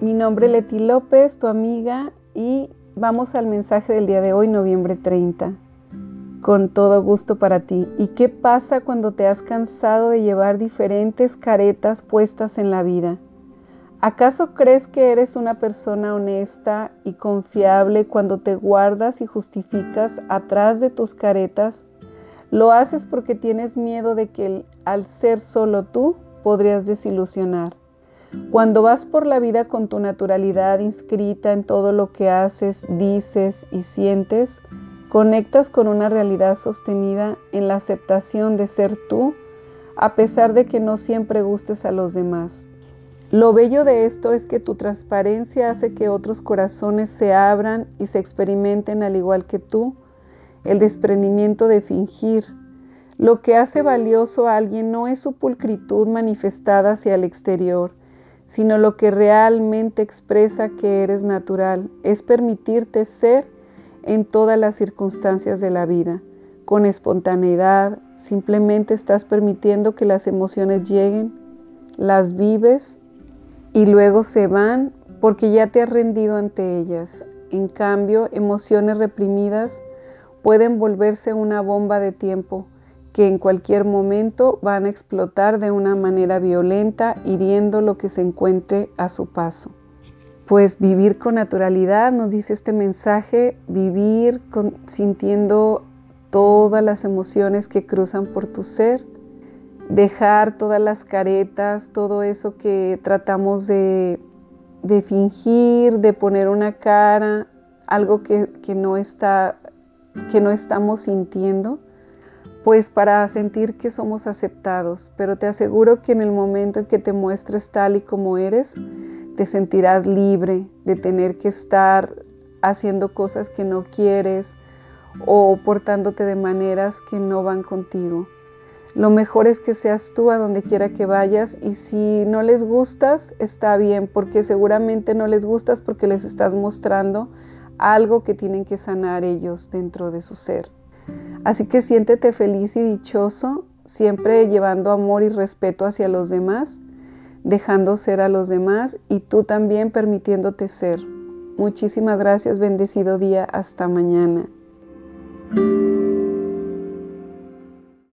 Mi nombre es Leti López, tu amiga, y vamos al mensaje del día de hoy, noviembre 30. Con todo gusto para ti. ¿Y qué pasa cuando te has cansado de llevar diferentes caretas puestas en la vida? ¿Acaso crees que eres una persona honesta y confiable cuando te guardas y justificas atrás de tus caretas? ¿Lo haces porque tienes miedo de que al ser solo tú podrías desilusionar? Cuando vas por la vida con tu naturalidad inscrita en todo lo que haces, dices y sientes, conectas con una realidad sostenida en la aceptación de ser tú, a pesar de que no siempre gustes a los demás. Lo bello de esto es que tu transparencia hace que otros corazones se abran y se experimenten al igual que tú el desprendimiento de fingir. Lo que hace valioso a alguien no es su pulcritud manifestada hacia el exterior, sino lo que realmente expresa que eres natural, es permitirte ser en todas las circunstancias de la vida. Con espontaneidad, simplemente estás permitiendo que las emociones lleguen, las vives y luego se van porque ya te has rendido ante ellas. En cambio, emociones reprimidas pueden volverse una bomba de tiempo que en cualquier momento van a explotar de una manera violenta, hiriendo lo que se encuentre a su paso. Pues vivir con naturalidad, nos dice este mensaje, vivir sintiendo todas las emociones que cruzan por tu ser, dejar todas las caretas, todo eso que tratamos de, fingir, de poner una cara, algo que, no está, que no estamos sintiendo, pues para sentir que somos aceptados. Pero te aseguro que en el momento en que te muestres tal y como eres, te sentirás libre de tener que estar haciendo cosas que no quieres o portándote de maneras que no van contigo. Lo mejor es que seas tú a donde quiera que vayas y si no les gustas, está bien, porque seguramente no les gustas porque les estás mostrando algo que tienen que sanar ellos dentro de su ser. Así que siéntete feliz y dichoso, siempre llevando amor y respeto hacia los demás, dejando ser a los demás y tú también permitiéndote ser. Muchísimas gracias, bendecido día, hasta mañana.